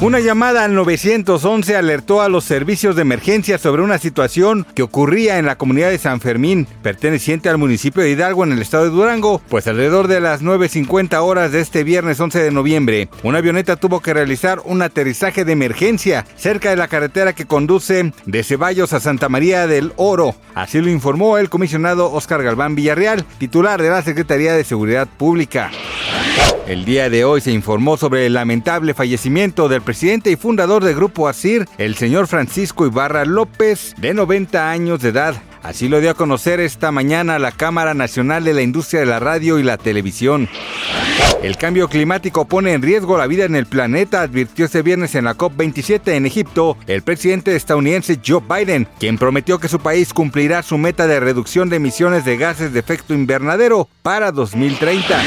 Una llamada al 911 alertó a los servicios de emergencia sobre una situación que ocurría en la comunidad de San Fermín, perteneciente al municipio de Hidalgo en el estado de Durango, pues alrededor de las 9.50 horas de este viernes 11 de noviembre, una avioneta tuvo que realizar un aterrizaje de emergencia cerca de la carretera que conduce de Ceballos a Santa María del Oro. Así lo informó el comisionado Oscar Galván Villarreal, titular de la Secretaría de Seguridad Pública. El día de hoy se informó sobre el lamentable fallecimiento del presidente y fundador del Grupo ASIR, el señor Francisco Ibarra López, de 90 años de edad. Así lo dio a conocer esta mañana la Cámara Nacional de la Industria de la Radio y la Televisión. El cambio climático pone en riesgo la vida en el planeta, advirtió este viernes en la COP27 en Egipto el presidente estadounidense Joe Biden, quien prometió que su país cumplirá su meta de reducción de emisiones de gases de efecto invernadero para 2030.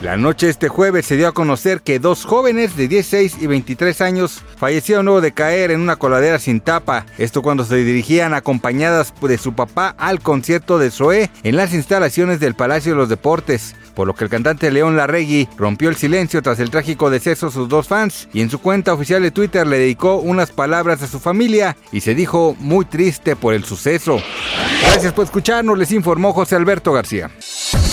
La noche de este jueves se dio a conocer que dos jóvenes de 16 y 23 años fallecieron luego de caer en una coladera sin tapa. Esto cuando se dirigían acompañadas de su papá al concierto de Zoé en las instalaciones del Palacio de los Deportes. Por lo que el cantante León Larregui rompió el silencio tras el trágico deceso de sus dos fans y en su cuenta oficial de Twitter le dedicó unas palabras a su familia y se dijo muy triste por el suceso. Gracias por escucharnos, les informó José Alberto García.